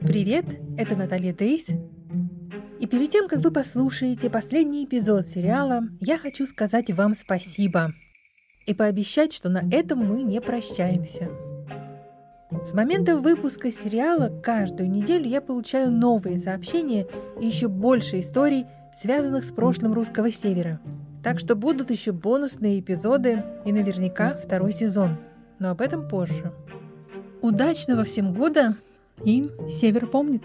Привет, это Наталья Дейс. И перед тем, как вы послушаете последний эпизод сериала, я хочу сказать вам спасибо и пообещать, что на этом мы не прощаемся. С момента выпуска сериала каждую неделю я получаю новые сообщения и еще больше историй, связанных с прошлым русского севера. Так что будут еще бонусные эпизоды и наверняка второй сезон. Но об этом позже. Удачного всем года и Север помнит.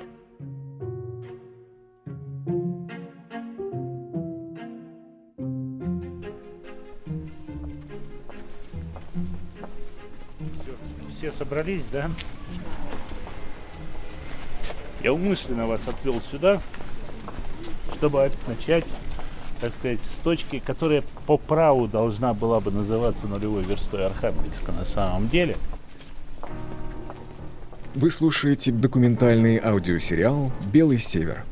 Все собрались, да? Я умышленно вас отвел сюда, чтобы начать, так сказать, с точки, которая по праву должна была бы называться нулевой верстой Архангельска на самом деле – вы слушаете документальный аудиосериал «Белый север».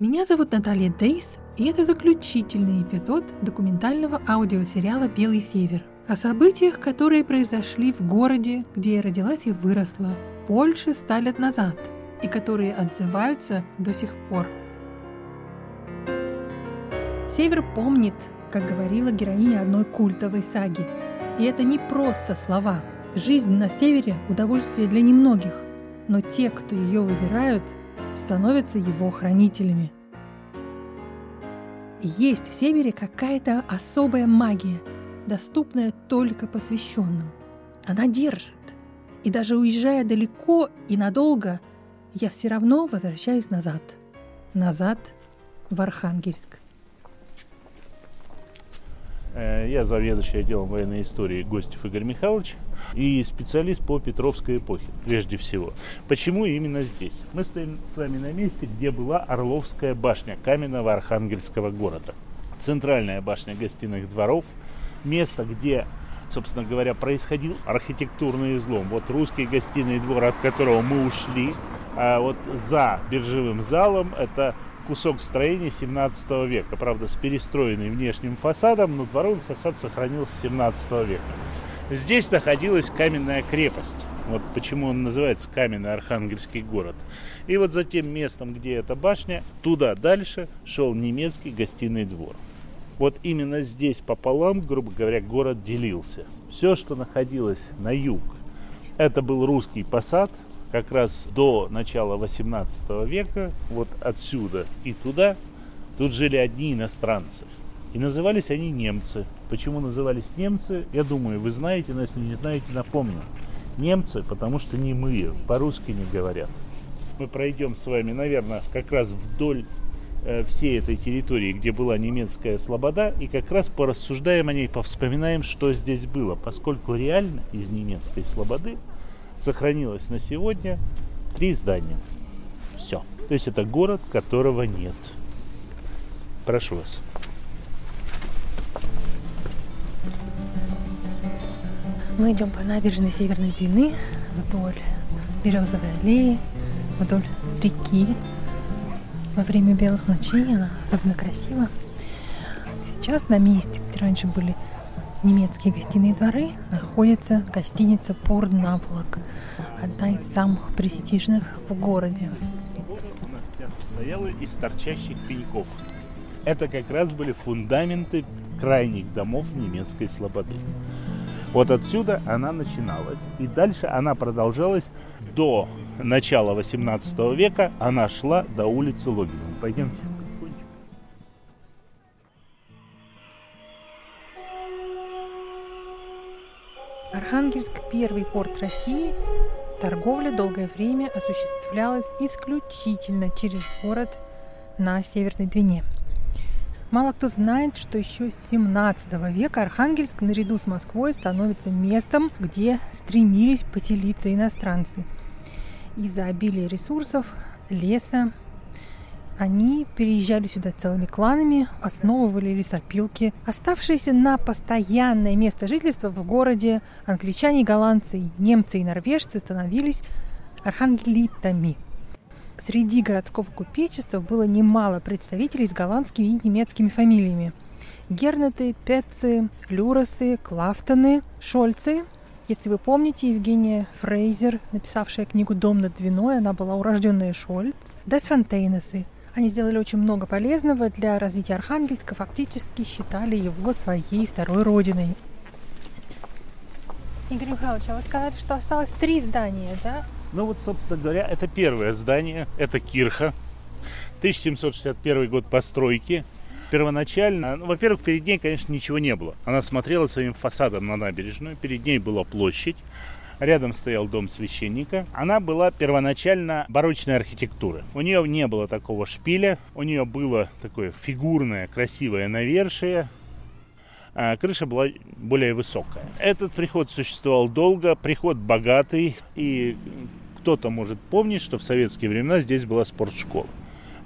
Меня зовут Наталья Дейс, и это заключительный эпизод документального аудиосериала «Белый север» о событиях, которые произошли в городе, где я родилась и выросла, больше ста лет назад, и которые отзываются до сих пор. Север помнит, как говорила героиня одной культовой саги. И это не просто слова. Жизнь на севере – удовольствие для немногих, но те, кто ее выбирают, становятся его хранителями. Есть в севере какая-то особая магия, доступная только посвященным. Она держит. И даже уезжая далеко и надолго, я все равно возвращаюсь назад. Назад в Архангельск. Э, я заведующий отделом военной истории Гостев Игорь Михайлович и специалист по Петровской эпохе, прежде всего. Почему именно здесь? Мы стоим с вами на месте, где была Орловская башня каменного архангельского города. Центральная башня гостиных дворов, место, где собственно говоря, происходил архитектурный излом. Вот русский гостиный двор, от которого мы ушли, а вот за биржевым залом это кусок строения 17 века. Правда, с перестроенным внешним фасадом, но дворовый фасад сохранился с 17 века. Здесь находилась каменная крепость. Вот почему он называется каменный архангельский город. И вот за тем местом, где эта башня, туда дальше шел немецкий гостиный двор. Вот именно здесь пополам, грубо говоря, город делился. Все, что находилось на юг, это был русский посад, как раз до начала 18 века, вот отсюда и туда, тут жили одни иностранцы. И назывались они немцы. Почему назывались немцы, я думаю, вы знаете, но если не знаете, напомню. Немцы, потому что не мы, по-русски не говорят. Мы пройдем с вами, наверное, как раз вдоль всей этой территории, где была немецкая слобода, и как раз порассуждаем о ней, повспоминаем, что здесь было, поскольку реально из немецкой слободы сохранилось на сегодня три здания. Все. То есть это город, которого нет. Прошу вас. Мы идем по набережной Северной Двины вдоль Березовой аллеи, вдоль реки. Во время белых ночей она особенно красива. Сейчас на месте, где раньше были немецкие гостиные дворы находится гостиница «Порт Наволок», одна из самых престижных в городе. У нас вся состояла из торчащих пеньков. Это как раз были фундаменты крайних домов немецкой слободы. Вот отсюда она начиналась. И дальше она продолжалась до начала 18 века. Она шла до улицы Логинова. Пойдемте. Архангельск – первый порт России. Торговля долгое время осуществлялась исключительно через город на Северной Двине. Мало кто знает, что еще с 17 века Архангельск наряду с Москвой становится местом, где стремились поселиться иностранцы. Из-за обилия ресурсов, леса, они переезжали сюда целыми кланами, основывали лесопилки. Оставшиеся на постоянное место жительства в городе англичане, голландцы, немцы и норвежцы становились архангелитами. среди городского купечества было немало представителей с голландскими и немецкими фамилиями. Гернеты, Петцы, Люросы, Клафтоны, Шольцы. Если вы помните, Евгения Фрейзер, написавшая книгу «Дом над Двиной», она была урожденная Шольц. Десфонтейнесы. Они сделали очень много полезного для развития Архангельска, фактически считали его своей второй родиной. Игорь Михайлович, а вы сказали, что осталось три здания, да? Ну вот, собственно говоря, это первое здание, это Кирха. 1761 год постройки. Первоначально, ну, во-первых, перед ней, конечно, ничего не было. Она смотрела своим фасадом на набережную, перед ней была площадь, рядом стоял дом священника. Она была первоначально барочной архитектуры. У нее не было такого шпиля, у нее было такое фигурное, красивое навершие, а крыша была более высокая. Этот приход существовал долго, приход богатый, и кто-то может помнить, что в советские времена здесь была спортшкола.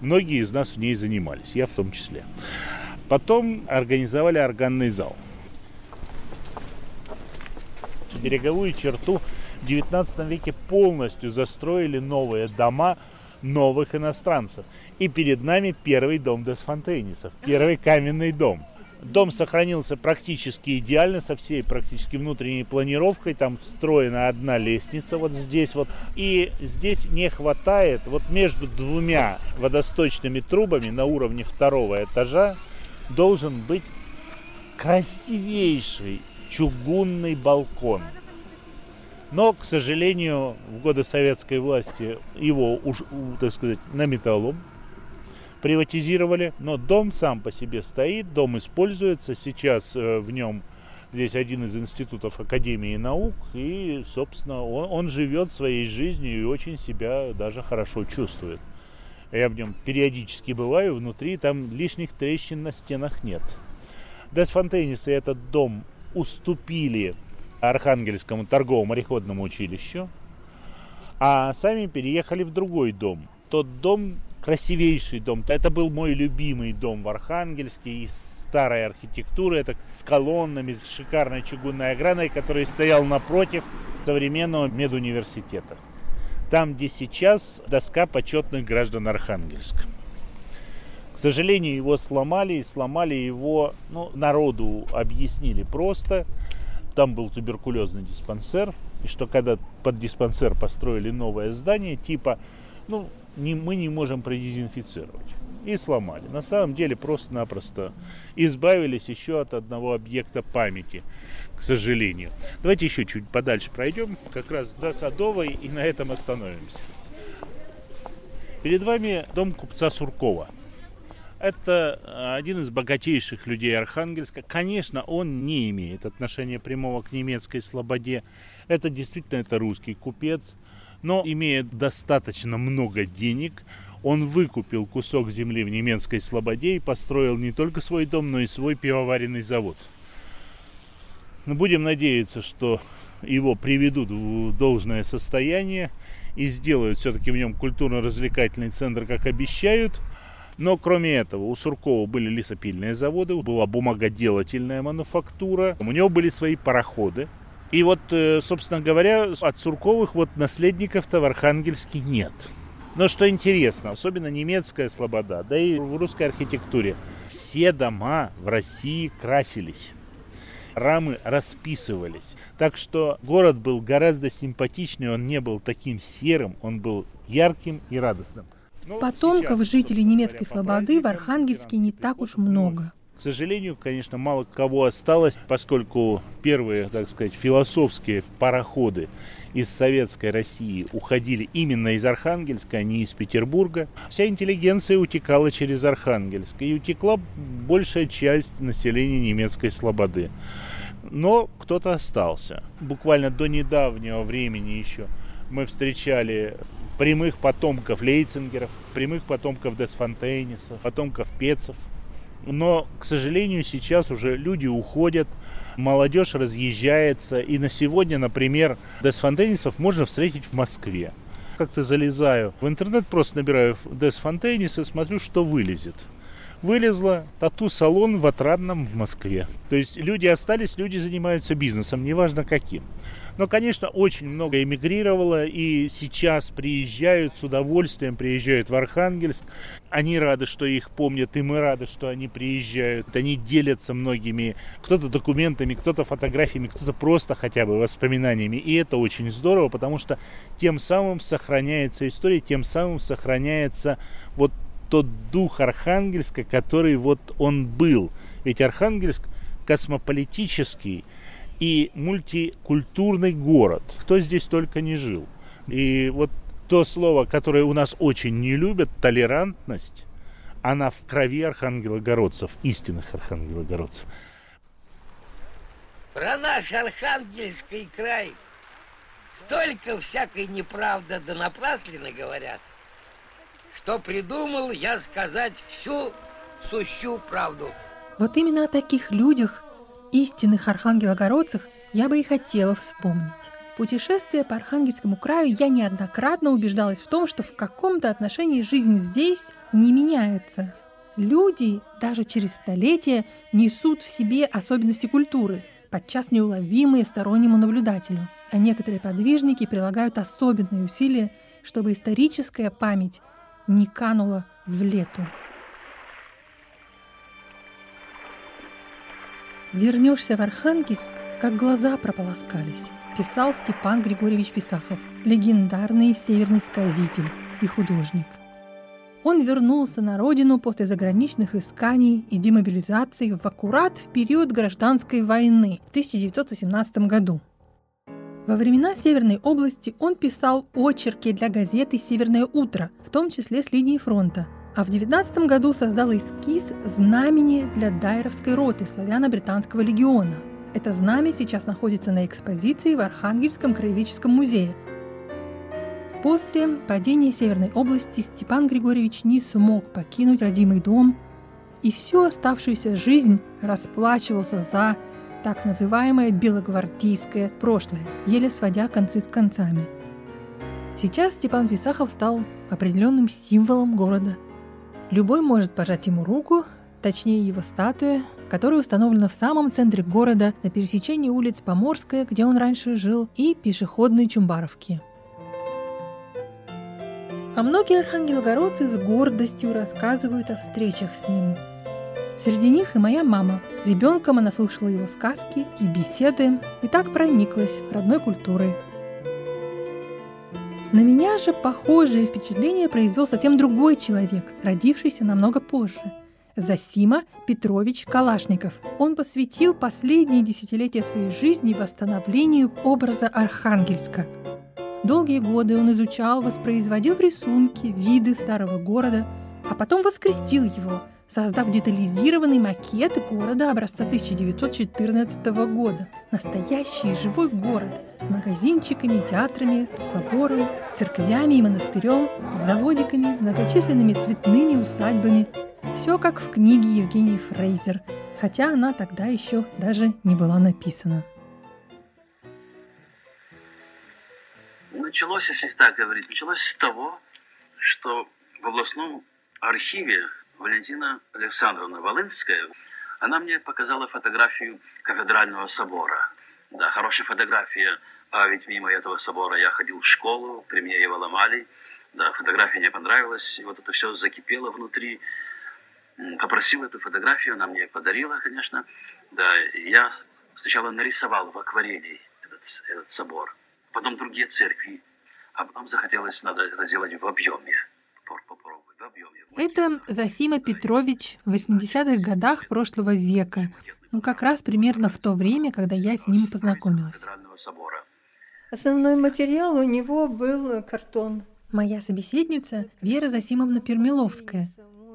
Многие из нас в ней занимались, я в том числе. Потом организовали органный зал. Береговую черту в 19 веке полностью застроили новые дома новых иностранцев. И перед нами первый дом Десфонтейнисов, первый каменный дом – Дом сохранился практически идеально, со всей практически внутренней планировкой. Там встроена одна лестница вот здесь вот. И здесь не хватает вот между двумя водосточными трубами на уровне второго этажа должен быть красивейший чугунный балкон. Но, к сожалению, в годы советской власти его, уж, так сказать, на металлом приватизировали, но дом сам по себе стоит, дом используется, сейчас э, в нем здесь один из институтов Академии наук, и, собственно, он, он живет своей жизнью и очень себя даже хорошо чувствует. Я в нем периодически бываю, внутри там лишних трещин на стенах нет. Десфонтейнисы этот дом уступили Архангельскому торговому мореходному училищу, а сами переехали в другой дом. Тот дом красивейший дом. Это был мой любимый дом в Архангельске из старой архитектуры. Это с колоннами, с шикарной чугунной оградой, который стоял напротив современного медуниверситета. Там, где сейчас доска почетных граждан Архангельска. К сожалению, его сломали, и сломали его, ну, народу объяснили просто. Там был туберкулезный диспансер, и что когда под диспансер построили новое здание, типа, ну, не, мы не можем продезинфицировать. И сломали. На самом деле просто-напросто избавились еще от одного объекта памяти, к сожалению. Давайте еще чуть подальше пройдем, как раз до Садовой, и на этом остановимся. Перед вами дом купца Суркова. Это один из богатейших людей Архангельска. Конечно, он не имеет отношения прямого к немецкой слободе. Это действительно это русский купец – но имея достаточно много денег, он выкупил кусок земли в немецкой Слободе и построил не только свой дом, но и свой пивоваренный завод. Но будем надеяться, что его приведут в должное состояние и сделают все-таки в нем культурно-развлекательный центр, как обещают. Но кроме этого, у Суркова были лесопильные заводы, была бумагоделательная мануфактура, у него были свои пароходы, и вот, э, собственно говоря, от Сурковых вот наследников-то в Архангельске нет. Но что интересно, особенно немецкая слобода, да и в русской архитектуре, все дома в России красились. Рамы расписывались. Так что город был гораздо симпатичнее, он не был таким серым, он был ярким и радостным. Ну, Потомков сейчас, жителей немецкой слободы в Архангельске не так уж много. К сожалению, конечно, мало кого осталось, поскольку первые, так сказать, философские пароходы из советской России уходили именно из Архангельска, а не из Петербурга. Вся интеллигенция утекала через Архангельск, и утекла большая часть населения немецкой слободы. Но кто-то остался. Буквально до недавнего времени еще мы встречали прямых потомков Лейцингеров, прямых потомков Десфонтейнисов, потомков Пецов – но, к сожалению, сейчас уже люди уходят, молодежь разъезжается. И на сегодня, например, Десфонтейнисов можно встретить в Москве. Как-то залезаю в интернет, просто набираю Десфонтейнис и смотрю, что вылезет. Вылезла тату-салон в Отрадном в Москве. То есть люди остались, люди занимаются бизнесом, неважно каким. Но, конечно, очень много эмигрировало, и сейчас приезжают с удовольствием, приезжают в Архангельск. Они рады, что их помнят, и мы рады, что они приезжают. Они делятся многими, кто-то документами, кто-то фотографиями, кто-то просто хотя бы воспоминаниями. И это очень здорово, потому что тем самым сохраняется история, тем самым сохраняется вот тот дух Архангельска, который вот он был. Ведь Архангельск космополитический и мультикультурный город. Кто здесь только не жил. И вот то слово, которое у нас очень не любят, толерантность, она в крови архангелогородцев, истинных архангелогородцев. Про наш Архангельский край столько всякой неправды да напраслины говорят, что придумал я сказать всю сущую правду. Вот именно о таких людях, истинных архангелогородцах, я бы и хотела вспомнить. Путешествуя по Архангельскому краю, я неоднократно убеждалась в том, что в каком-то отношении жизнь здесь не меняется. Люди даже через столетия несут в себе особенности культуры, подчас неуловимые стороннему наблюдателю, а некоторые подвижники прилагают особенные усилия, чтобы историческая память не канула в лету. Вернешься в Архангельск, как глаза прополоскались, писал Степан Григорьевич Писахов, легендарный северный сказитель и художник. Он вернулся на родину после заграничных исканий и демобилизации в аккурат в период гражданской войны в 1918 году. Во времена Северной области он писал очерки для газеты «Северное утро», в том числе с линии фронта – а в 19 году создал эскиз знамени для Дайровской роты славяно-британского легиона. Это знамя сейчас находится на экспозиции в Архангельском краеведческом музее. После падения Северной области Степан Григорьевич не смог покинуть родимый дом и всю оставшуюся жизнь расплачивался за так называемое белогвардейское прошлое, еле сводя концы с концами. Сейчас Степан Писахов стал определенным символом города – Любой может пожать ему руку, точнее его статуя, которая установлена в самом центре города на пересечении улиц Поморская, где он раньше жил, и пешеходной Чумбаровки. А многие архангелогородцы с гордостью рассказывают о встречах с ним. Среди них и моя мама. Ребенком она слушала его сказки и беседы и так прониклась родной культурой – на меня же похожее впечатление произвел совсем другой человек, родившийся намного позже. Засима Петрович Калашников. Он посвятил последние десятилетия своей жизни восстановлению образа Архангельска. Долгие годы он изучал, воспроизводил в рисунке виды старого города, а потом воскресил его – создав детализированный макет города образца 1914 года. Настоящий живой город с магазинчиками, театрами, с собором, с церквями и монастырем, с заводиками, многочисленными цветными усадьбами. Все как в книге Евгении Фрейзер, хотя она тогда еще даже не была написана. Началось, если так говорить, началось с того, что в областном архиве Валентина Александровна Волынская, она мне показала фотографию кафедрального собора. Да, хорошая фотография, а ведь мимо этого собора я ходил в школу, при мне его ломали. Да, фотография мне понравилась, и вот это все закипело внутри. Попросил эту фотографию, она мне подарила, конечно. Да, я сначала нарисовал в акварели этот, этот собор, потом другие церкви, а потом захотелось, надо это сделать в объеме. Это Зосима Петрович в 80-х годах прошлого века, ну как раз примерно в то время, когда я с ним познакомилась. Основной материал у него был картон. Моя собеседница Вера Засимовна Пермиловская,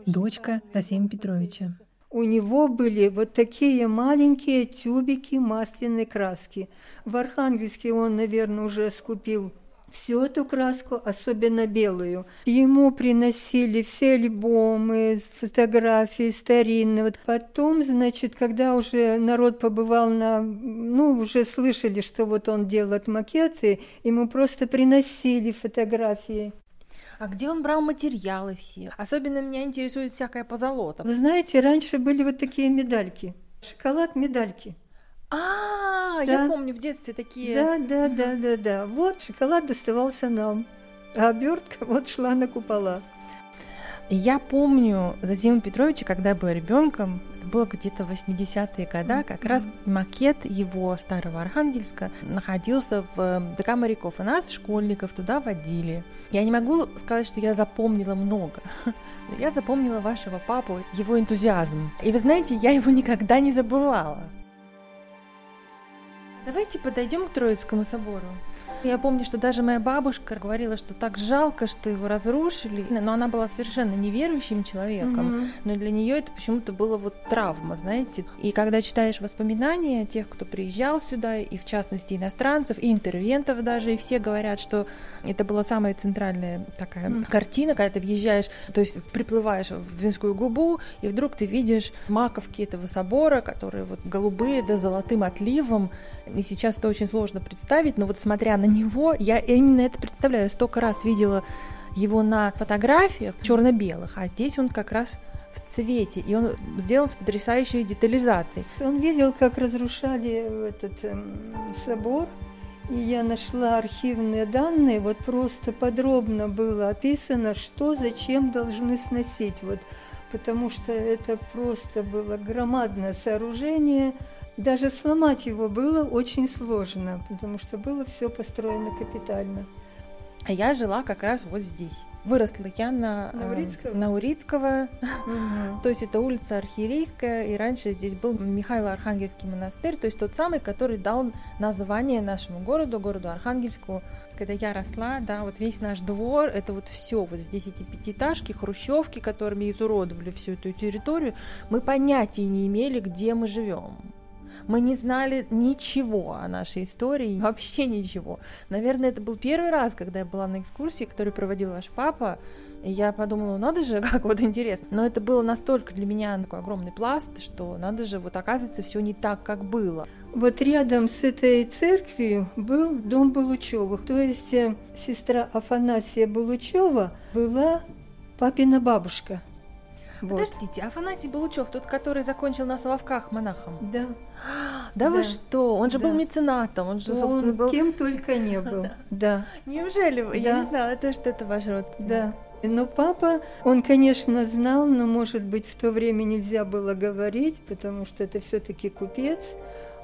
дочка Засима Петровича. У него были вот такие маленькие тюбики масляной краски. В Архангельске он, наверное, уже скупил всю эту краску, особенно белую. Ему приносили все альбомы, фотографии старинные. Вот потом, значит, когда уже народ побывал на... Ну, уже слышали, что вот он делает макеты, ему просто приносили фотографии. А где он брал материалы все? Особенно меня интересует всякая позолота. Вы знаете, раньше были вот такие медальки. Шоколад медальки. А, Да. я помню в детстве такие. Да, да, да, да, да. Вот шоколад доставался нам, а обертка вот шла на купола. Я помню Зазима Петровича, когда я была ребенком, это было где-то в 80-е годы, как раз макет его старого Архангельска находился в э, ДК моряков, и нас, школьников, туда водили. Я не могу сказать, что я запомнила много, но я запомнила вашего папу, его энтузиазм. И вы знаете, я его никогда не забывала. Давайте подойдем к Троицкому собору. Я помню, что даже моя бабушка говорила, что так жалко, что его разрушили. Но она была совершенно неверующим человеком. Мгм. Но для нее это почему-то было вот травма, знаете. И когда читаешь воспоминания тех, кто приезжал сюда, и в частности иностранцев, и интервентов даже, и все говорят, что это была самая центральная такая Мгм. картина, когда ты въезжаешь, то есть приплываешь в Двинскую губу, и вдруг ты видишь маковки этого собора, которые вот голубые, да золотым отливом. И сейчас это очень сложно представить, но вот смотря на него, я именно это представляю. Столько раз видела его на фотографиях черно-белых, а здесь он как раз в цвете, и он сделан с потрясающей детализацией. Он видел, как разрушали этот эм, собор, и я нашла архивные данные, вот просто подробно было описано, что зачем должны сносить, вот, потому что это просто было громадное сооружение, даже сломать его было очень сложно, потому что было все построено капитально. А я жила как раз вот здесь. Выросла я на, На э, Урицкого? на Урицкого. Мгм. То есть это улица Архиерейская, и раньше здесь был Михайло-Архангельский монастырь, то есть тот самый, который дал название нашему городу, городу Архангельску. Когда я росла, да, вот весь наш двор, это вот все, вот здесь эти пятиэтажки, хрущевки, которыми изуродовали всю эту территорию, мы понятия не имели, где мы живем. Мы не знали ничего о нашей истории, вообще ничего. Наверное, это был первый раз, когда я была на экскурсии, которую проводил ваш папа, и я подумала, надо же, как вот интересно. Но это было настолько для меня такой огромный пласт, что надо же, вот оказывается, все не так, как было. Вот рядом с этой церковью был дом Булучевых. То есть э, сестра Афанасия Булучева была папина бабушка. Вот. Подождите, Афанасий Булучев, тот, который закончил на Соловках монахом. Да. Да, вы Да. что? Он же был Да. меценатом, он же, собственно, Он был... кем только не был. Да, Неужели? вы? Я Да. не знала, это что это ваш родственник. да. Но папа, он, конечно, знал, но, может быть, в то время нельзя было говорить, потому что это все-таки купец.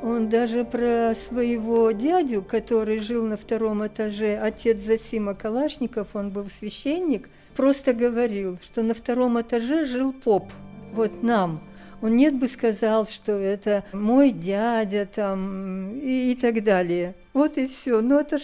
Он даже про своего дядю, который жил на втором этаже, отец Засима Калашников, он был священник, просто говорил, что на втором этаже жил поп, вот нам. Он нет бы сказал, что это мой дядя там и, и так далее. Вот и все. Но это ж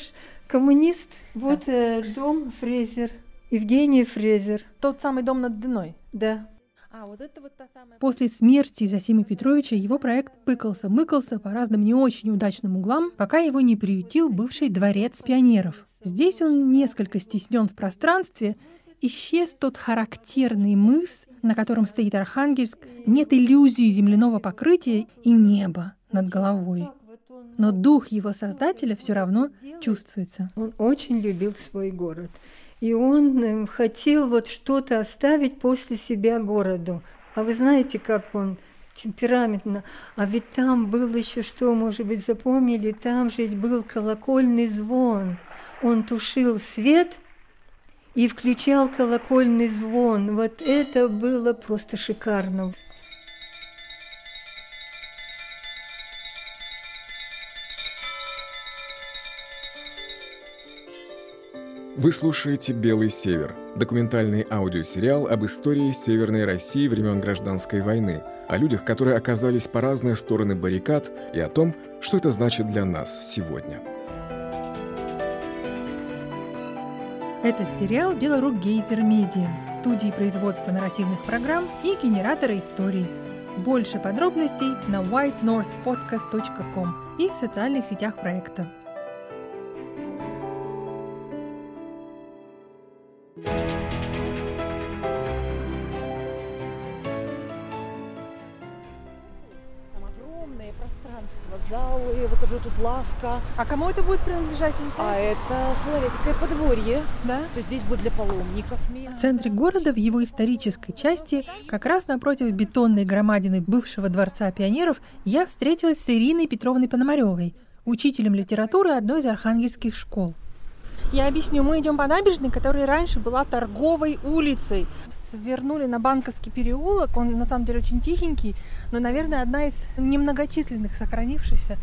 коммунист. Вот э, дом Фрезер, Евгений Фрезер, Тот самый дом над Дной. да. А, вот это вот та самая... После смерти Зосимы Петровича его проект пыкался-мыкался по разным не очень удачным углам, пока его не приютил бывший дворец пионеров. Здесь он несколько стеснен в пространстве, исчез тот характерный мыс, на котором стоит Архангельск, нет иллюзии земляного покрытия и неба над головой. Но дух его создателя все равно чувствуется. Он очень любил свой город. И он эм, хотел вот что-то оставить после себя городу. А вы знаете, как он темпераментно. А ведь там был еще что, может быть, запомнили, там же был колокольный звон. Он тушил свет и включал колокольный звон. Вот это было просто шикарно. Вы слушаете «Белый север» – документальный аудиосериал об истории Северной России времен Гражданской войны, о людях, которые оказались по разные стороны баррикад, и о том, что это значит для нас сегодня. Этот сериал – дело рук Гейзер Медиа, студии производства нарративных программ и генератора историй. Больше подробностей на whitenorthpodcast.com и в социальных сетях проекта. Там огромное пространство. залы, вот лавка. А кому это будет принадлежать? А это Соловецкое подворье. Да? То есть здесь будет для паломников место. В центре города, в его исторической части, как раз напротив бетонной громадины бывшего Дворца пионеров, я встретилась с Ириной Петровной Пономаревой, учителем литературы одной из архангельских школ. Я объясню. Мы идем по набережной, которая раньше была торговой улицей. Свернули на Банковский переулок. Он на самом деле очень тихенький, но, наверное, одна из немногочисленных сохранившихся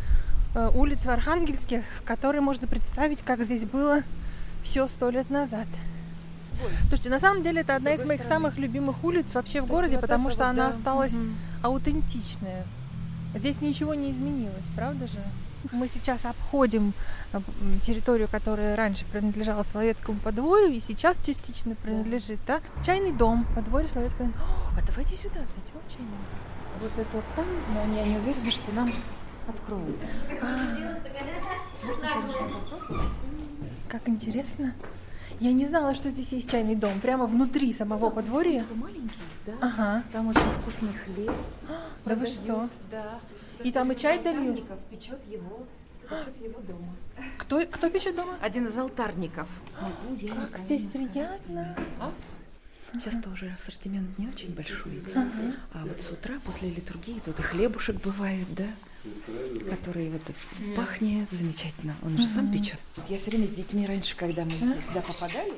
улиц в Архангельске, в которой можно представить, как здесь было все сто лет назад. Слушайте, на самом деле это одна из моих самых любимых улиц вообще в городе, потому что она осталась аутентичная. Здесь ничего не изменилось, правда же? Мы сейчас обходим э, территорию, которая раньше принадлежала Соловецкому подворью и сейчас частично принадлежит, да? Чайный дом, подворье Соловецкого. О, а давайте сюда зайдем в чайный дом. Вот это вот там, но я не уверена, что нам откроют. Как интересно. Я не знала, что здесь есть чайный дом. Прямо внутри самого подворья. Маленький, да? Ага. Там очень вкусный хлеб. Да вы что? Да. И там и чай дают? Алтарников печет его, печет его дома. Кто, кто пишет дома? Один из алтарников. Как здесь приятно. Сейчас тоже ассортимент не очень большой. А вот с утра после литургии тут и хлебушек бывает, да? Который вот пахнет замечательно. Он же сам печет. Я все время с детьми раньше, когда мы здесь сюда попадали,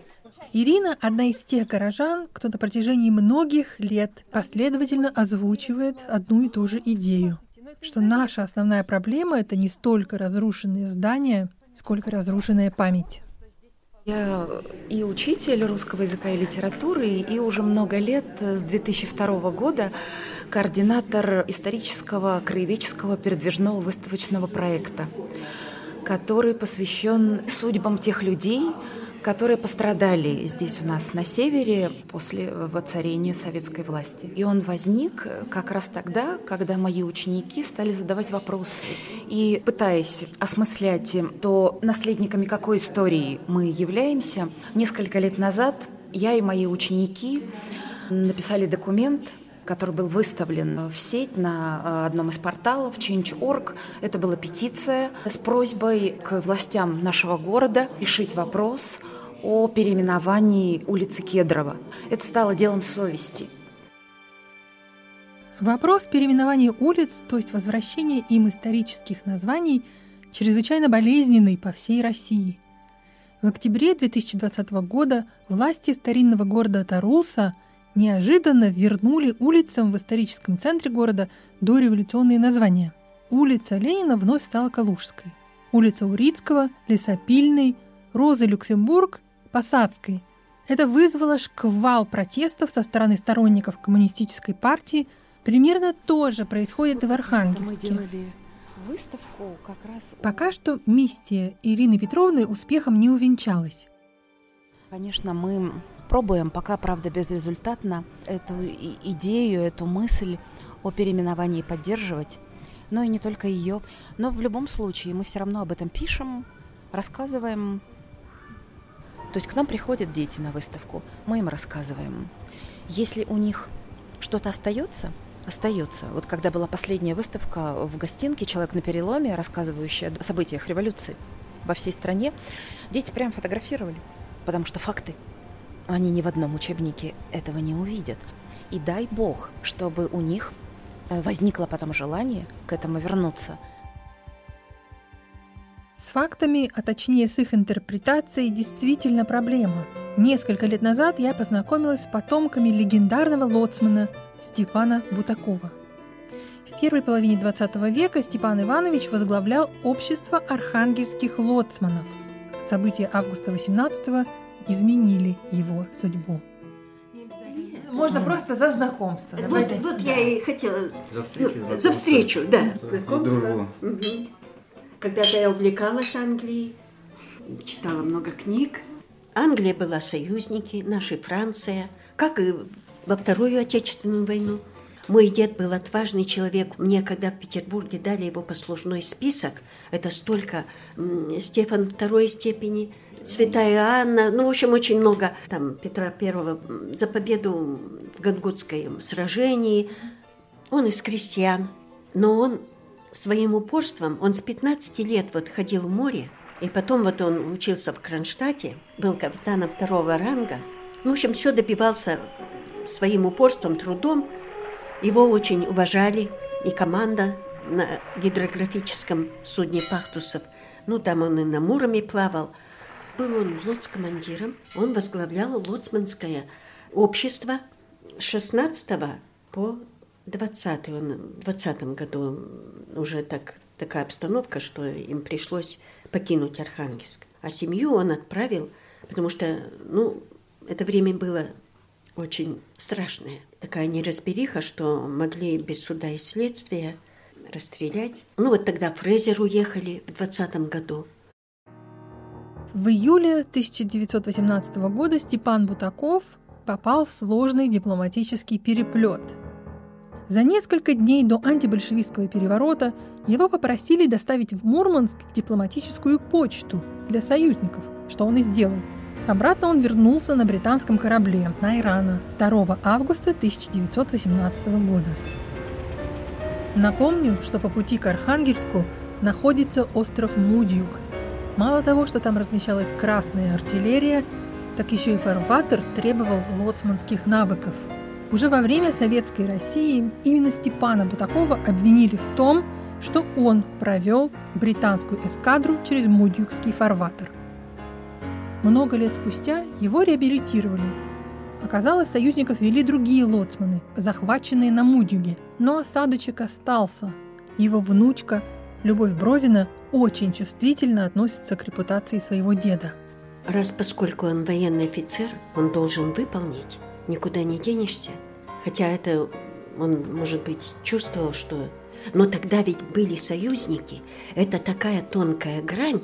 Ирина – одна из тех горожан, кто на протяжении многих лет последовательно озвучивает одну и ту же идею, что наша основная проблема – это не столько разрушенные здания, сколько разрушенная память. Я и учитель русского языка и литературы, и уже много лет, э, с 2002 года, координатор исторического краеведческого передвижного выставочного проекта, который посвящен судьбам тех людей, которые пострадали здесь у нас на севере после воцарения советской власти. И он возник как раз тогда, когда мои ученики стали задавать вопросы. И пытаясь осмыслять то, наследниками какой истории мы являемся, несколько лет назад я и мои ученики написали документ, который был выставлен в сеть на э, одном из порталов Change.org. Это была петиция с просьбой к властям нашего города решить вопрос о переименовании улицы Кедрова. Это стало делом совести. Вопрос переименования улиц, то есть возвращения им исторических названий, чрезвычайно болезненный по всей России. В октябре 2020 года власти старинного города Таруса неожиданно вернули улицам в историческом центре города дореволюционные названия. Улица Ленина вновь стала Калужской. Улица Урицкого, Лесопильной, Розы Люксембург, Посадской. Это вызвало шквал протестов со стороны сторонников коммунистической партии. Примерно то же происходит и в Архангельске. выставку как раз... Пока что миссия Ирины Петровны успехом не увенчалась. Конечно, мы пробуем, пока, правда, безрезультатно, эту идею, эту мысль о переименовании поддерживать. Но и не только ее. Но в любом случае мы все равно об этом пишем, рассказываем. То есть к нам приходят дети на выставку, мы им рассказываем. Если у них что-то остается, остается. Вот когда была последняя выставка в гостинке «Человек на переломе», рассказывающая о событиях революции во всей стране, дети прям фотографировали, потому что факты. Они ни в одном учебнике этого не увидят. И дай бог, чтобы у них э, возникло потом желание к этому вернуться. С фактами, а точнее с их интерпретацией, действительно проблема. Несколько лет назад я познакомилась с потомками легендарного лоцмана Степана Бутакова. В первой половине 20 века Степан Иванович возглавлял общество архангельских лоцманов. События августа 18 изменили его судьбу. Можно просто за знакомство. Вот, Давайте. вот я и хотела. За встречу, ну, знакомство. за встречу, да. Дружбу. Мгм. Когда-то я увлекалась Англией, читала много книг. Англия была союзники, наши Франция, как и во Вторую Отечественную войну. Мой дед был отважный человек. Мне, когда в Петербурге дали его послужной список, это столько м, Стефан второй степени, Святая Анна, ну, в общем, очень много там Петра Первого за победу в Гангутском сражении. Он из крестьян, но он своим упорством, он с 15 лет вот ходил в море, и потом вот он учился в Кронштадте, был капитаном второго ранга. Ну, в общем, все добивался своим упорством, трудом. Его очень уважали, и команда на гидрографическом судне «Пахтусов». Ну, там он и на Муроме плавал. Был он лоцкомандиром, он возглавлял лоцманское общество с 16 по 20 он в 20 году уже так, такая обстановка, что им пришлось покинуть Архангельск. А семью он отправил, потому что, ну, это время было очень страшное. Такая неразбериха, что могли без суда и следствия расстрелять. Ну вот тогда Фрезер уехали в 20 году. В июле 1918 года Степан Бутаков попал в сложный дипломатический переплет. За несколько дней до антибольшевистского переворота его попросили доставить в Мурманск дипломатическую почту для союзников, что он и сделал. Обратно он вернулся на британском корабле на Ирана 2 августа 1918 года. Напомню, что по пути к Архангельску находится остров Мудьюк. Мало того, что там размещалась красная артиллерия, так еще и фарватер требовал лоцманских навыков. Уже во время Советской России именно Степана Бутакова обвинили в том, что он провел британскую эскадру через Мудьюкский фарватер. Много лет спустя его реабилитировали. Оказалось, союзников вели другие лоцманы, захваченные на Мудюге, но осадочек остался. Его внучка, Любовь Бровина, очень чувствительно относится к репутации своего деда. Раз поскольку он военный офицер, он должен выполнить, никуда не денешься. Хотя это он, может быть, чувствовал, что... Но тогда ведь были союзники. Это такая тонкая грань.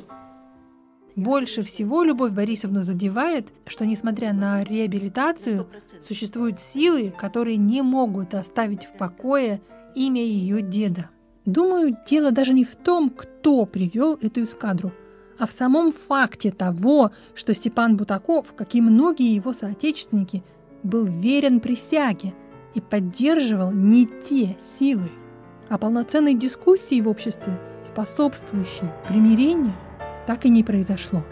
Больше всего Любовь Борисовну задевает, что, несмотря на реабилитацию, существуют силы, которые не могут оставить в покое имя ее деда. Думаю, дело даже не в том, кто привел эту эскадру, а в самом факте того, что Степан Бутаков, как и многие его соотечественники, был верен присяге и поддерживал не те силы, а полноценной дискуссии в обществе, способствующей примирению, так и не произошло.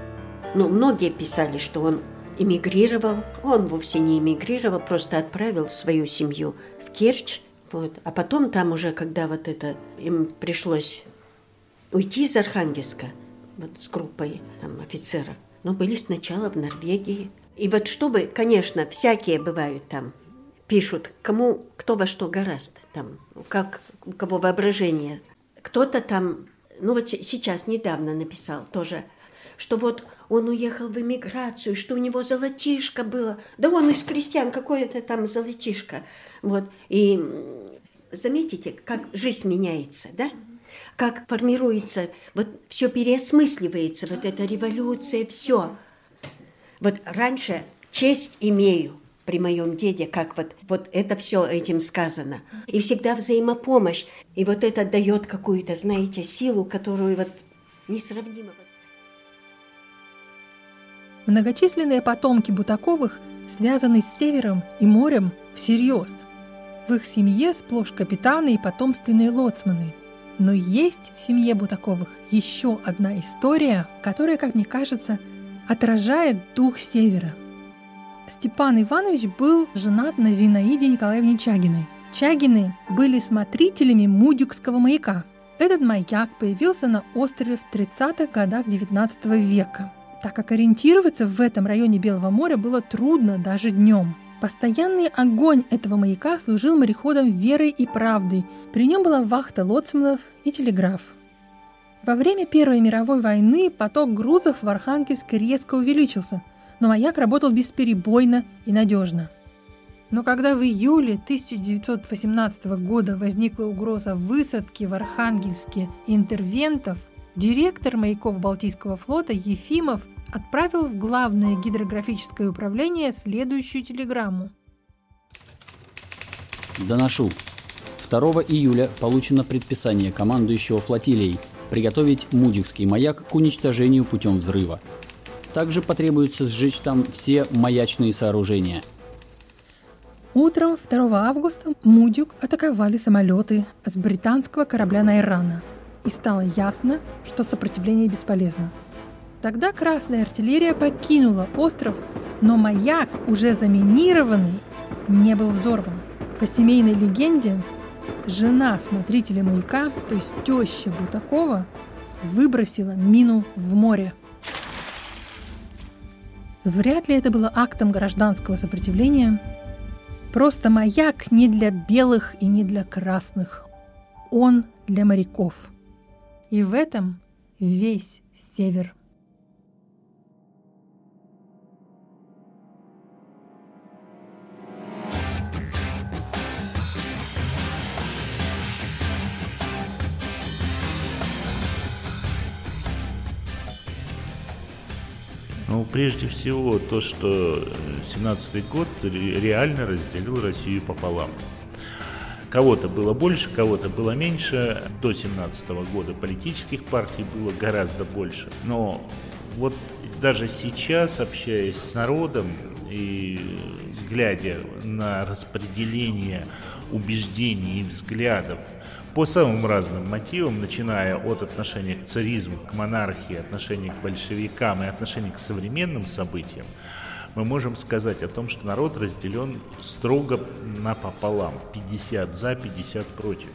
Ну, многие писали, что он эмигрировал. Он вовсе не эмигрировал, просто отправил свою семью в Керчь. Вот. А потом там уже, когда вот это им пришлось уйти из Архангельска, вот с группой там, офицеров, но были сначала в Норвегии. И вот чтобы, конечно, всякие бывают там, пишут, кому, кто во что гораст, там, как у кого воображение. Кто-то там ну вот сейчас недавно написал тоже, что вот он уехал в эмиграцию, что у него золотишко было. Да он из крестьян, какое-то там золотишко. Вот. И заметите, как жизнь меняется, да? Как формируется, вот все переосмысливается, вот эта революция, все. Вот раньше честь имею, при моем деде, как вот, вот это все этим сказано. И всегда взаимопомощь. И вот это дает какую-то, знаете, силу, которую вот несравнимо. Многочисленные потомки Бутаковых связаны с севером и морем всерьез. В их семье сплошь капитаны и потомственные лоцманы. Но есть в семье Бутаковых еще одна история, которая, как мне кажется, отражает дух севера – Степан Иванович был женат на Зинаиде Николаевне Чагиной. Чагины были смотрителями Мудюкского маяка. Этот маяк появился на острове в 30-х годах XIX века, так как ориентироваться в этом районе Белого моря было трудно даже днем. Постоянный огонь этого маяка служил мореходам верой и правдой. При нем была вахта лоцманов и телеграф. Во время Первой мировой войны поток грузов в Архангельск резко увеличился – но маяк работал бесперебойно и надежно. Но когда в июле 1918 года возникла угроза высадки в Архангельске интервентов, директор маяков Балтийского флота Ефимов отправил в Главное гидрографическое управление следующую телеграмму. Доношу. 2 июля получено предписание командующего флотилией приготовить Мудюкский маяк к уничтожению путем взрыва. Также потребуется сжечь там все маячные сооружения. Утром 2 августа Мудюк атаковали самолеты с британского корабля Найрана. И стало ясно, что сопротивление бесполезно. Тогда красная артиллерия покинула остров, но маяк, уже заминированный, не был взорван. По семейной легенде, жена смотрителя маяка, то есть теща Бутакова, выбросила мину в море. Вряд ли это было актом гражданского сопротивления. Просто маяк не для белых и не для красных. Он для моряков. И в этом весь север. Ну, прежде всего, то, что 17-й год реально разделил Россию пополам. Кого-то было больше, кого-то было меньше. До 17 -го года политических партий было гораздо больше. Но вот даже сейчас, общаясь с народом и глядя на распределение убеждений и взглядов по самым разным мотивам, начиная от отношения к царизму, к монархии, отношения к большевикам и отношения к современным событиям, мы можем сказать о том, что народ разделен строго напополам, 50 за, 50 против.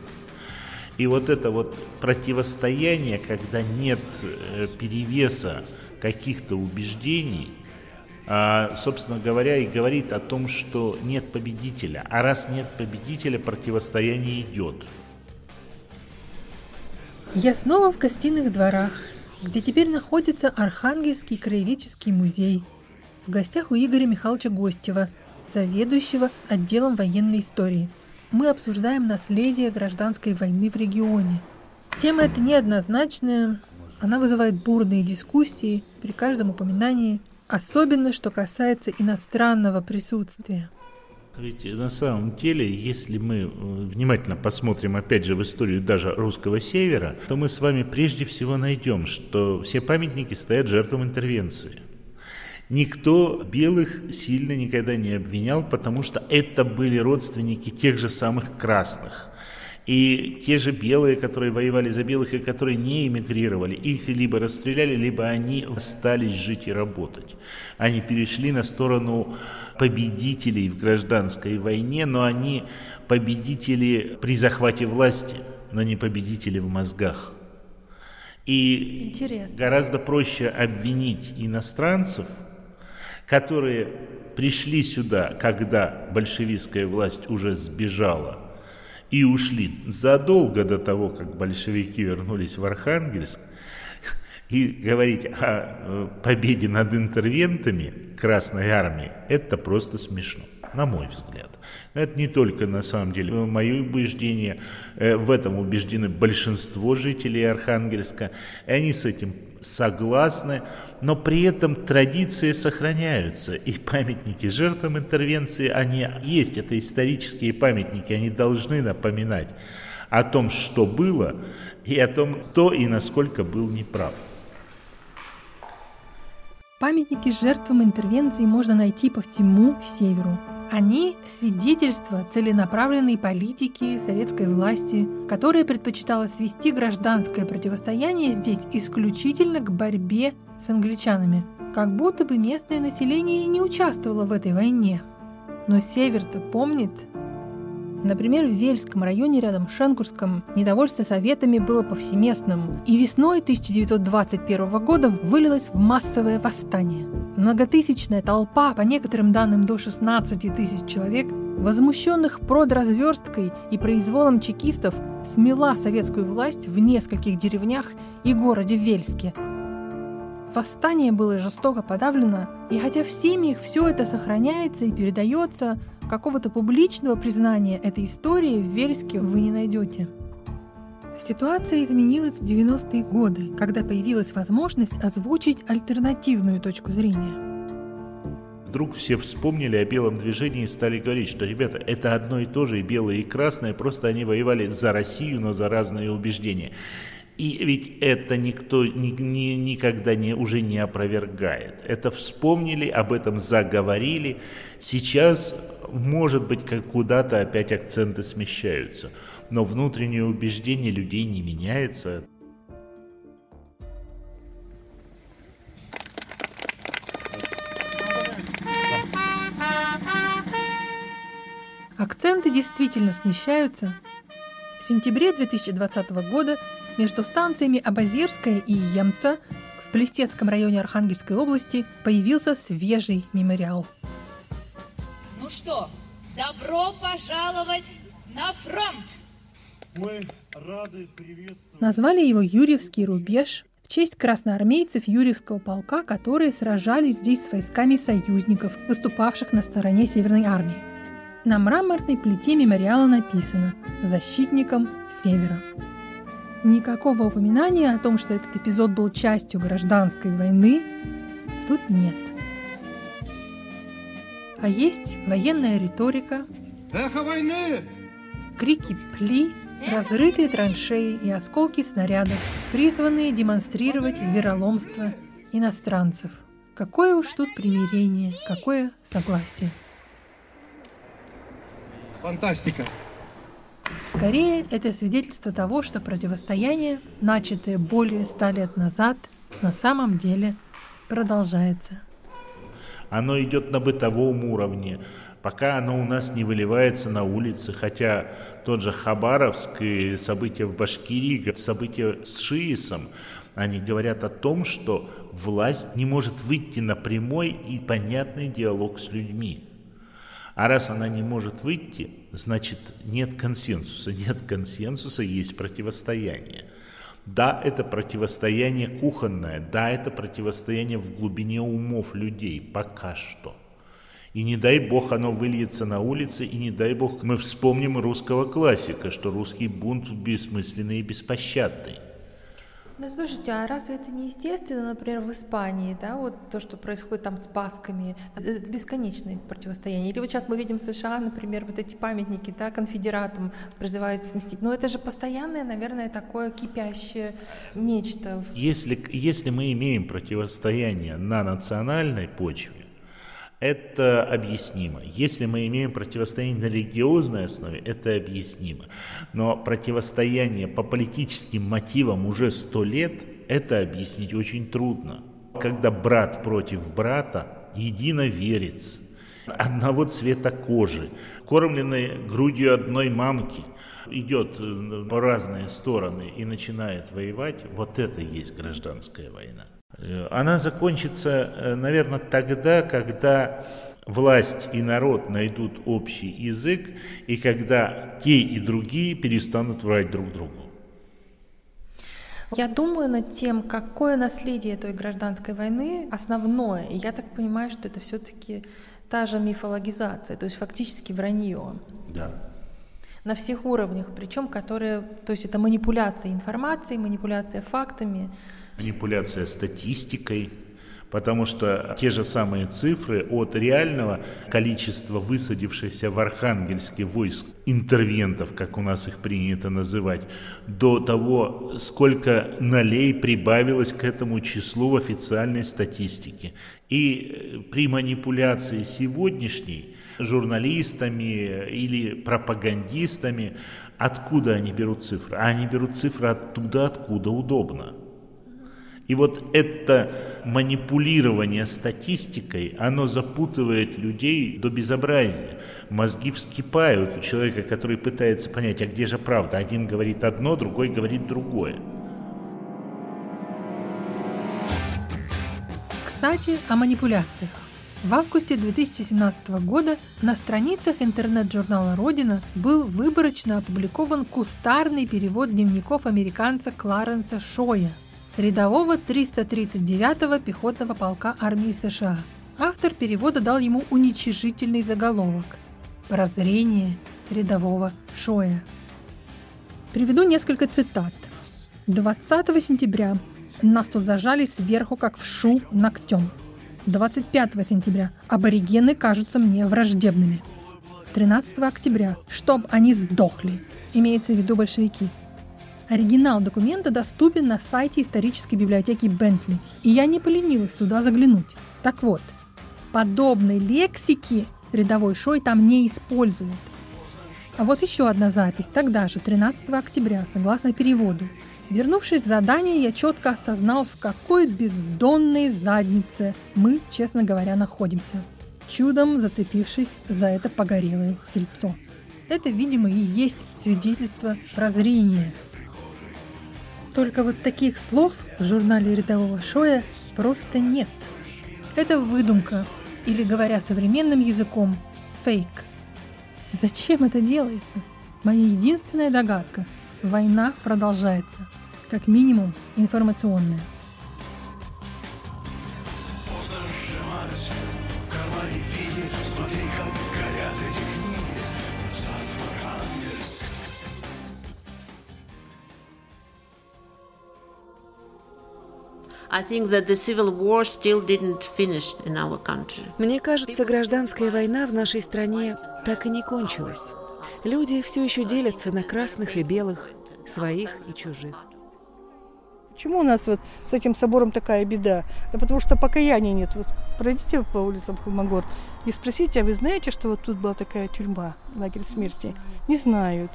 И вот это вот противостояние, когда нет э, перевеса каких-то убеждений, а, собственно говоря, и говорит о том, что нет победителя. А раз нет победителя, противостояние идет. Я снова в гостиных дворах, где теперь находится Архангельский краеведческий музей. В гостях у Игоря Михайловича Гостева, заведующего отделом военной истории. Мы обсуждаем наследие гражданской войны в регионе. Тема эта неоднозначная, она вызывает бурные дискуссии при каждом упоминании, особенно что касается иностранного присутствия. Ведь на самом деле, если мы э, внимательно посмотрим, опять же, в историю даже русского севера, то мы с вами прежде всего найдем, что все памятники стоят жертвам интервенции. Никто белых сильно никогда не обвинял, потому что это были родственники тех же самых красных. И те же белые, которые воевали за белых и которые не эмигрировали, их либо расстреляли, либо они остались жить и работать. Они перешли на сторону победителей в гражданской войне, но они победители при захвате власти, но не победители в мозгах. И Интересно. гораздо проще обвинить иностранцев, которые пришли сюда, когда большевистская власть уже сбежала, и ушли задолго до того, как большевики вернулись в Архангельск, и говорить о победе над интервентами Красной Армии, это просто смешно, на мой взгляд. Это не только на самом деле мое убеждение, э, в этом убеждены большинство жителей Архангельска, и они с этим согласны, но при этом традиции сохраняются, и памятники жертвам интервенции, они есть, это исторические памятники, они должны напоминать о том, что было, и о том, кто и насколько был неправ. Памятники жертвам интервенции можно найти по всему северу. Они – свидетельства целенаправленной политики советской власти, которая предпочитала свести гражданское противостояние здесь исключительно к борьбе с англичанами. Как будто бы местное население не участвовало в этой войне. Но север-то помнит – Например, в Вельском районе рядом с Шенкурском недовольство советами было повсеместным, и весной 1921 года вылилось в массовое восстание. Многотысячная толпа, по некоторым данным до 16 тысяч человек, возмущенных продразверсткой и произволом чекистов, смела советскую власть в нескольких деревнях и городе Вельске. Восстание было жестоко подавлено, и хотя в семьях все это сохраняется и передается, какого-то публичного признания этой истории в Вельске вы не найдете. Ситуация изменилась в 90-е годы, когда появилась возможность озвучить альтернативную точку зрения. Вдруг все вспомнили о белом движении и стали говорить, что, ребята, это одно и то же, и белое, и красное, просто они воевали за Россию, но за разные убеждения. И ведь это никто ни, ни, никогда не, уже не опровергает. Это вспомнили, об этом заговорили. Сейчас, может быть, как куда-то опять акценты смещаются. Но внутреннее убеждение людей не меняется. Акценты действительно смещаются. В сентябре 2020 года между станциями Абазирская и Емца в Плестецком районе Архангельской области появился свежий мемориал. Ну что, добро пожаловать на фронт! Мы рады приветствовать... Назвали его Юрьевский рубеж в честь красноармейцев Юрьевского полка, которые сражались здесь с войсками союзников, выступавших на стороне Северной армии. На мраморной плите мемориала написано «Защитникам Севера». Никакого упоминания о том, что этот эпизод был частью гражданской войны, тут нет. А есть военная риторика, Эхо войны! крики «пли», разрытые траншеи и осколки снарядов, призванные демонстрировать вероломство иностранцев. Какое уж тут примирение, какое согласие. Фантастика. Скорее, это свидетельство того, что противостояние, начатое более ста лет назад, на самом деле продолжается. Оно идет на бытовом уровне, пока оно у нас не выливается на улицы, хотя тот же Хабаровск и события в Башкирии, события с Шиисом, они говорят о том, что власть не может выйти на прямой и понятный диалог с людьми. А раз она не может выйти, значит нет консенсуса. Нет консенсуса, есть противостояние. Да, это противостояние кухонное, да, это противостояние в глубине умов людей, пока что. И не дай бог оно выльется на улице, и не дай бог мы вспомним русского классика, что русский бунт бессмысленный и беспощадный. Ну, слушайте, а разве это не естественно, например, в Испании, да, вот то, что происходит там с басками, это бесконечное противостояние. Или вот сейчас мы видим в США, например, вот эти памятники, да, конфедератам призывают сместить. Но это же постоянное, наверное, такое кипящее нечто. Если, если мы имеем противостояние на национальной почве, это объяснимо. Если мы имеем противостояние на религиозной основе, это объяснимо. Но противостояние по политическим мотивам уже сто лет, это объяснить очень трудно. Когда брат против брата, единоверец, одного цвета кожи, кормленный грудью одной мамки, идет э, по разные стороны и начинает воевать, вот это и есть гражданская война. Э, она закончится, э, наверное, тогда, когда власть и народ найдут общий язык, и когда те и другие перестанут врать друг другу. Я думаю над тем, какое наследие той гражданской войны основное. И я так понимаю, что это все-таки та же мифологизация, то есть фактически вранье. Да. На всех уровнях, причем которые, то есть это манипуляция информацией, манипуляция фактами, манипуляция статистикой, потому что те же самые цифры от реального количества высадившихся в Архангельске войск, интервентов, как у нас их принято называть, до того, сколько налей прибавилось к этому числу в официальной статистике. И э, при манипуляции сегодняшней журналистами или пропагандистами, откуда они берут цифры? Они берут цифры оттуда, откуда удобно. И вот это манипулирование статистикой, оно запутывает людей до безобразия. Мозги вскипают у человека, который пытается понять, а где же правда? Один говорит одно, другой говорит другое. Кстати, о манипуляциях. В августе 2017 года на страницах интернет-журнала «Родина» был выборочно опубликован кустарный перевод дневников американца Кларенса Шоя – рядового 339-го пехотного полка армии США. Автор перевода дал ему уничижительный заголовок «Прозрение рядового Шоя». Приведу несколько цитат. 20 сентября нас тут зажали сверху, как в шу, ногтем. 25 сентября аборигены кажутся мне враждебными. 13 октября, чтоб они сдохли, имеется в виду большевики. Оригинал документа доступен на сайте исторической библиотеки Бентли, и я не поленилась туда заглянуть. Так вот, подобной лексики рядовой Шой там не использует. А вот еще одна запись, тогда же, 13 октября, согласно переводу. Вернувшись в задание, я четко осознал, в какой бездонной заднице мы, честно говоря, находимся, чудом зацепившись за это погорелое сельцо. Это, видимо, и есть свидетельство прозрения – только вот таких слов в журнале рядового Шоя просто нет. Это выдумка, или, говоря современным языком, фейк. Зачем это делается? Моя единственная догадка – война продолжается, как минимум информационная. Мне кажется, гражданская война в нашей стране так и не кончилась. Люди все еще делятся на красных и белых, своих и чужих. Почему у нас вот с этим собором такая беда? Да потому что покаяния нет. Вот пройдите по улицам Холмогор и спросите, а вы знаете, что вот тут была такая тюрьма, лагерь смерти? Не знают.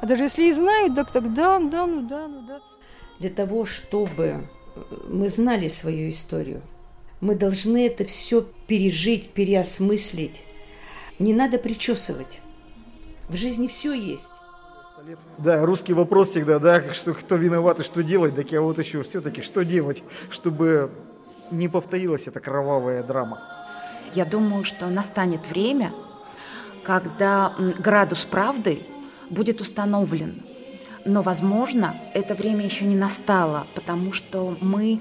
А даже если и знают, так тогда, да, ну да, ну да. Для того, чтобы мы знали свою историю. Мы должны это все пережить, переосмыслить. Не надо причесывать. В жизни все есть. Да, русский вопрос всегда, да, что кто виноват и что делать, так я вот еще все-таки что делать, чтобы не повторилась эта кровавая драма. Я думаю, что настанет время, когда градус правды будет установлен но, возможно, это время еще не настало, потому что мы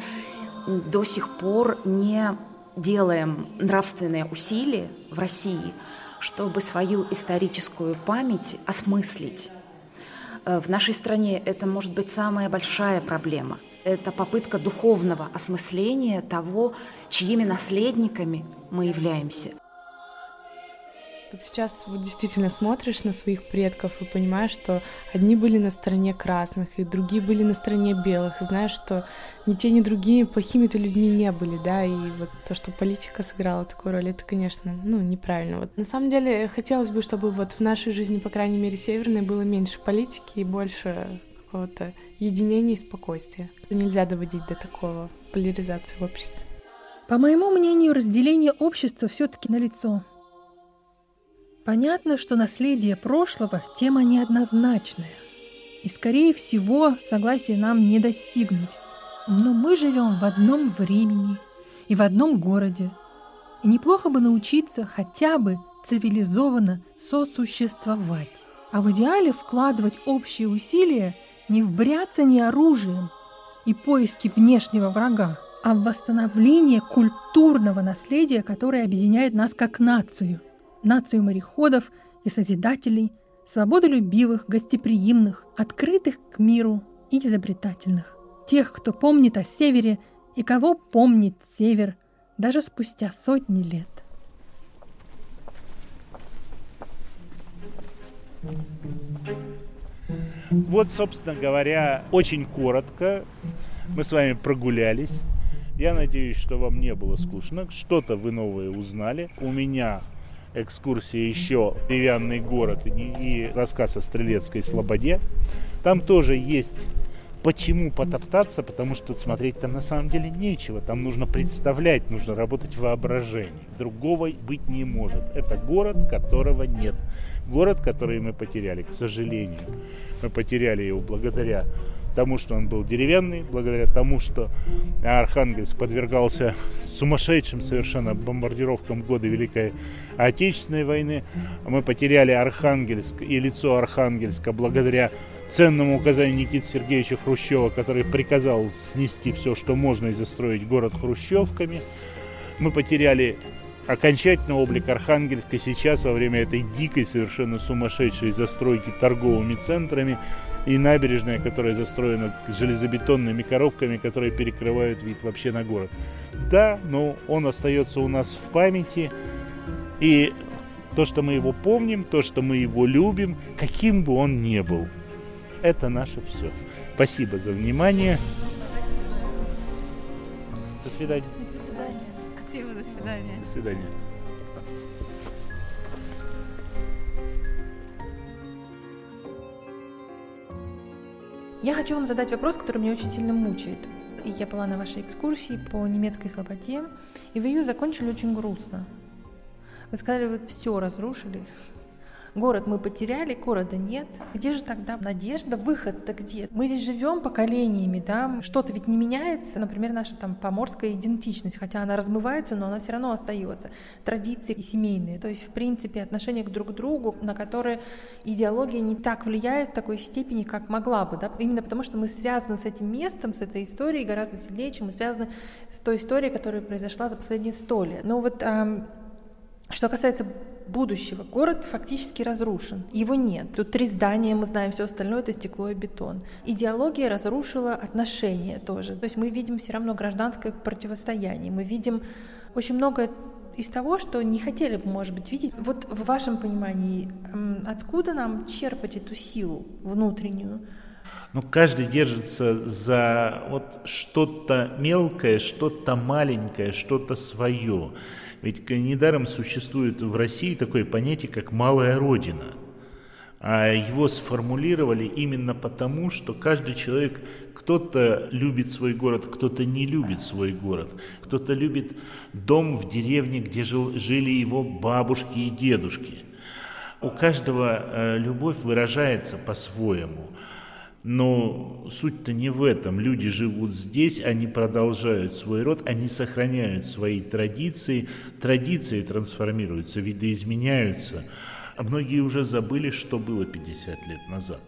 до сих пор не делаем нравственные усилия в России, чтобы свою историческую память осмыслить. Э, в нашей стране это может быть самая большая проблема. Это попытка духовного осмысления того, чьими наследниками мы являемся – вот сейчас вот действительно смотришь на своих предков и понимаешь, что одни были на стороне красных, и другие были на стороне белых, и знаешь, что ни те, ни другие плохими-то людьми не были, да, и вот то, что политика сыграла такую роль, это, конечно, ну, неправильно. Вот на самом деле хотелось бы, чтобы вот в нашей жизни, по крайней мере, северной, было меньше политики и больше какого-то единения и спокойствия. Нельзя доводить до такого поляризации в обществе. По моему мнению, разделение общества все-таки налицо. Понятно, что наследие прошлого – тема неоднозначная. И, скорее всего, согласия нам не достигнуть. Но мы живем в одном времени и в одном городе. И неплохо бы научиться хотя бы цивилизованно сосуществовать. А в идеале вкладывать общие усилия не в бряцание оружием и поиски внешнего врага, а в восстановление культурного наследия, которое объединяет нас как нацию – нацию мореходов и созидателей, свободолюбивых, гостеприимных, открытых к миру и изобретательных. Тех, кто помнит о Севере и кого помнит Север даже спустя сотни лет. Вот, собственно говоря, очень коротко мы с вами прогулялись. Я надеюсь, что вам не было скучно, что-то вы новое узнали. У меня экскурсия еще «Деревянный город» и рассказ о Стрелецкой Слободе. Там тоже есть Почему потоптаться? Потому что смотреть там на самом деле нечего. Там нужно представлять, нужно работать воображением. Другого быть не может. Это город, которого нет. Город, который мы потеряли, к сожалению. Мы потеряли его благодаря тому, что он был деревянный, благодаря тому, что Архангельск подвергался сумасшедшим совершенно бомбардировкам годы Великой Отечественной войны. Мы потеряли Архангельск и лицо Архангельска благодаря ценному указанию Никиты Сергеевича Хрущева, который приказал снести все, что можно, и застроить город хрущевками. Мы потеряли окончательно облик Архангельска сейчас во время этой дикой, совершенно сумасшедшей застройки торговыми центрами и набережная, которая застроена железобетонными коробками, которые перекрывают вид вообще на город. Да, но он остается у нас в памяти, и то, что мы его помним, то, что мы его любим, каким бы он ни был. это наше все. Спасибо за внимание. До свидания. До свидания. Активно до свидания. До свидания. Я хочу вам задать вопрос, который меня очень сильно мучает. Я была на вашей экскурсии по немецкой слободе, и вы ее закончили очень грустно. Вы сказали, вы все разрушили, Город мы потеряли, города нет. Где же тогда надежда, выход-то где? Мы здесь живем поколениями, да, что-то ведь не меняется, например, наша там поморская идентичность, хотя она размывается, но она все равно остается. Традиции и семейные, то есть, в принципе, отношение к друг другу, на которое идеология не так влияет в такой степени, как могла бы, да, именно потому что мы связаны с этим местом, с этой историей гораздо сильнее, чем мы связаны с той историей, которая произошла за последние сто лет. Но вот что касается будущего, город фактически разрушен. Его нет. Тут три здания, мы знаем, все остальное это стекло и бетон. Идеология разрушила отношения тоже. То есть мы видим все равно гражданское противостояние. Мы видим очень много из того, что не хотели бы, может быть, видеть. Вот в вашем понимании, откуда нам черпать эту силу внутреннюю? Ну, каждый держится за вот что-то мелкое, что-то маленькое, что-то свое. Ведь недаром существует в России такое понятие, как «малая родина». А его сформулировали именно потому, что каждый человек, кто-то любит свой город, кто-то не любит свой город, кто-то любит дом в деревне, где жил, жили его бабушки и дедушки. У каждого э, любовь выражается по-своему – но суть-то не в этом. Люди живут здесь, они продолжают свой род, они сохраняют свои традиции. Традиции трансформируются, видоизменяются. А многие уже забыли, что было 50 лет назад.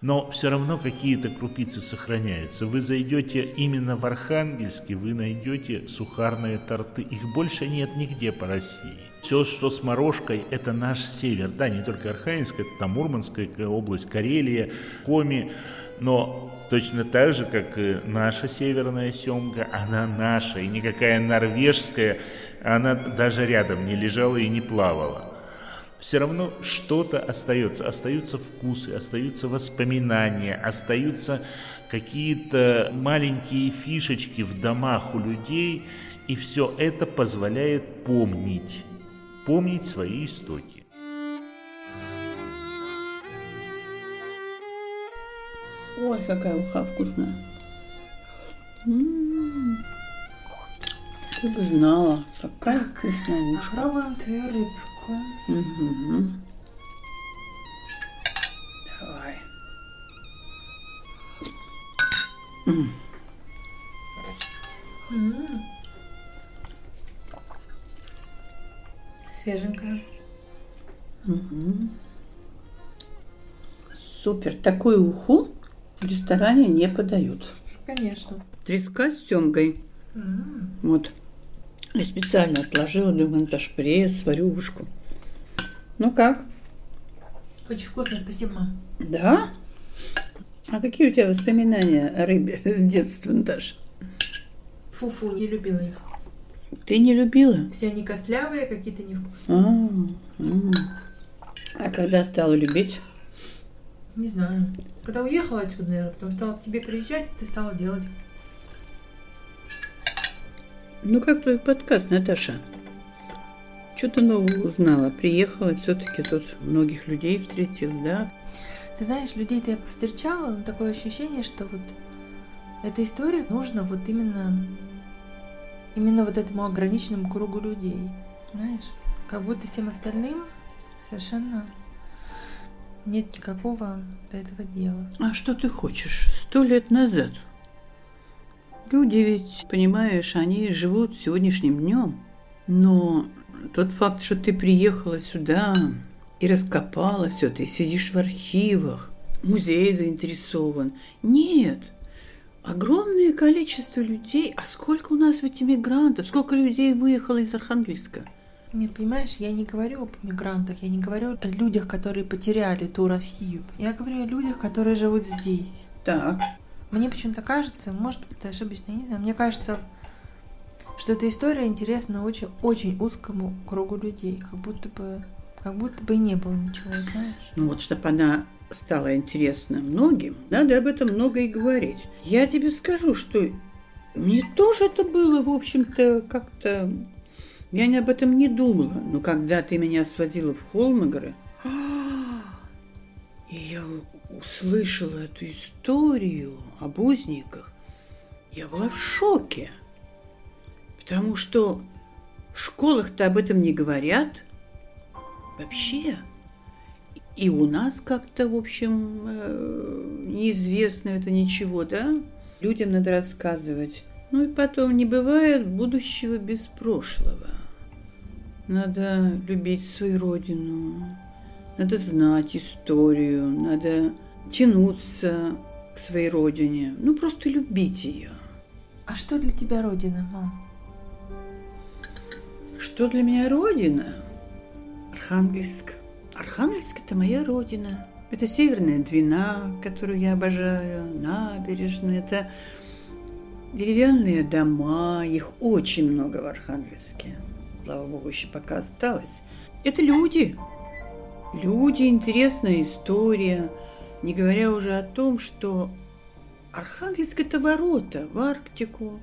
Но все равно какие-то крупицы сохраняются. Вы зайдете именно в Архангельске, вы найдете сухарные торты. Их больше нет нигде по России. Все, что с морожкой, это наш север. Да, не только Архангельск, это там Мурманская область, Карелия, Коми. Но точно так же, как и наша северная семга, она наша. И никакая норвежская, она даже рядом не лежала и не плавала. Все равно что-то остается. Остаются вкусы, остаются воспоминания, остаются какие-то маленькие фишечки в домах у людей, и все это позволяет помнить помнить свои истоки. Ой, какая уха вкусная. М-м-м. Ты бы знала, какая так, вкусная ушка. Попробуем твою рыбку. Угу. Давай. М-м. Свеженькая. Угу. Супер. Такую уху в ресторане не подают. Конечно. Треска с семгой. М-м. Вот. Я специально отложила, думаю, это пресс, сварю ушку. Ну как? Очень вкусно, спасибо, мам. Да? А какие у тебя воспоминания о рыбе с детства, Наташа? Фу-фу, не любила их. Ты не любила? Все они костлявые, какие-то невкусные. А, а. а когда стала любить? Не знаю. Когда уехала отсюда, наверное, потом стала к тебе приезжать, ты стала делать. Ну как твой подкаст, Наташа? Что ты нового узнала? Приехала, все-таки тут многих людей встретила, да? Ты знаешь, людей-то я повстречала, но такое ощущение, что вот эта история нужна вот именно именно вот этому ограниченному кругу людей. Знаешь, как будто всем остальным совершенно нет никакого до этого дела. А что ты хочешь? Сто лет назад люди ведь, понимаешь, они живут сегодняшним днем. Но тот факт, что ты приехала сюда и раскопала все, ты сидишь в архивах, музей заинтересован. Нет, огромное количество людей. А сколько у нас ведь иммигрантов? Сколько людей выехало из Архангельска? Нет, понимаешь, я не говорю об иммигрантах, я не говорю о людях, которые потеряли ту Россию. Я говорю о людях, которые живут здесь. Так. Мне почему-то кажется, может быть, это ошибочно, я не знаю, мне кажется, что эта история интересна очень, очень узкому кругу людей, как будто бы, как будто бы и не было ничего, знаешь. Ну вот, чтобы она стало интересно многим, надо об этом много и говорить. Я тебе скажу, что мне тоже это было, в общем-то, как-то... Я не об этом не думала. Но когда ты меня свозила в Холмогоры, и я услышала эту историю об узниках, я была в шоке. Потому что в школах-то об этом не говорят вообще. И у нас как-то, в общем, э, неизвестно это ничего, да? Людям надо рассказывать. Ну и потом, не бывает будущего без прошлого. Надо любить свою родину, надо знать историю, надо тянуться к своей родине. Ну, просто любить ее. А что для тебя родина, мам? Что для меня родина? Архангельск. Архангельск – это моя родина. Это Северная Двина, которую я обожаю, набережная. Это деревянные дома, их очень много в Архангельске. Слава богу, еще пока осталось. Это люди. Люди, интересная история. Не говоря уже о том, что Архангельск – это ворота в Арктику.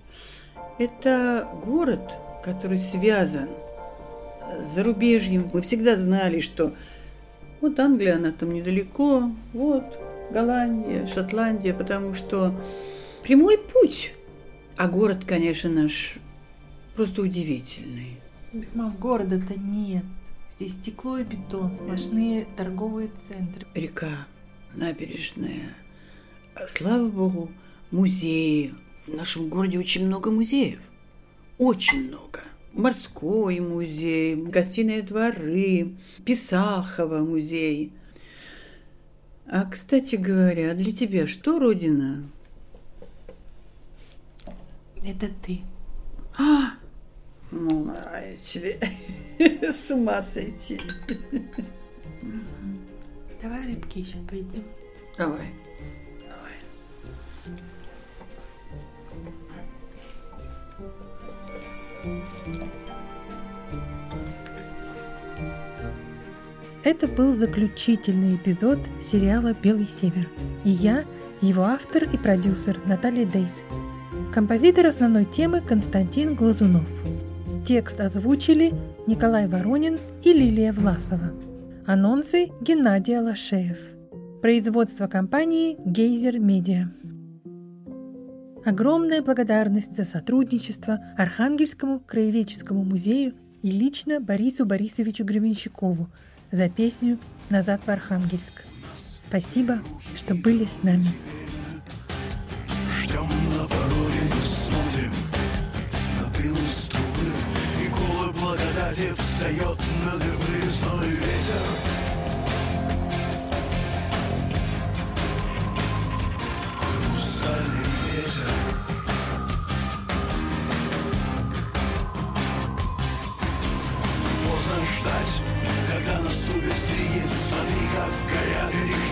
Это город, который связан с зарубежьем. Мы всегда знали, что вот Англия, она там недалеко, вот Голландия, Шотландия, потому что прямой путь. А город, конечно, наш просто удивительный. Мам, города-то нет. Здесь стекло и бетон, сплошные торговые центры. Река, набережная. Слава богу, музеи. В нашем городе очень много музеев. Очень много морской музей, гостиные дворы, Писахова музей. А, кстати говоря, для тебя что Родина? Это ты. А! Ну, а тебе с ума сойти. Давай рыбки еще пойдем. Давай. Это был заключительный эпизод сериала «Белый север». И я, его автор и продюсер Наталья Дейс. Композитор основной темы Константин Глазунов. Текст озвучили Николай Воронин и Лилия Власова. Анонсы Геннадий Алашеев. Производство компании «Гейзер Медиа». Огромная благодарность за сотрудничество Архангельскому краеведческому музею и лично Борису Борисовичу Гребенщикову за песню «Назад в Архангельск». Спасибо, что были с нами. Ждем на пороге, смотрим на дым из трубы, И колы благодати встает на дыбы зной ветер. когда наступит стригис Смотри, как горят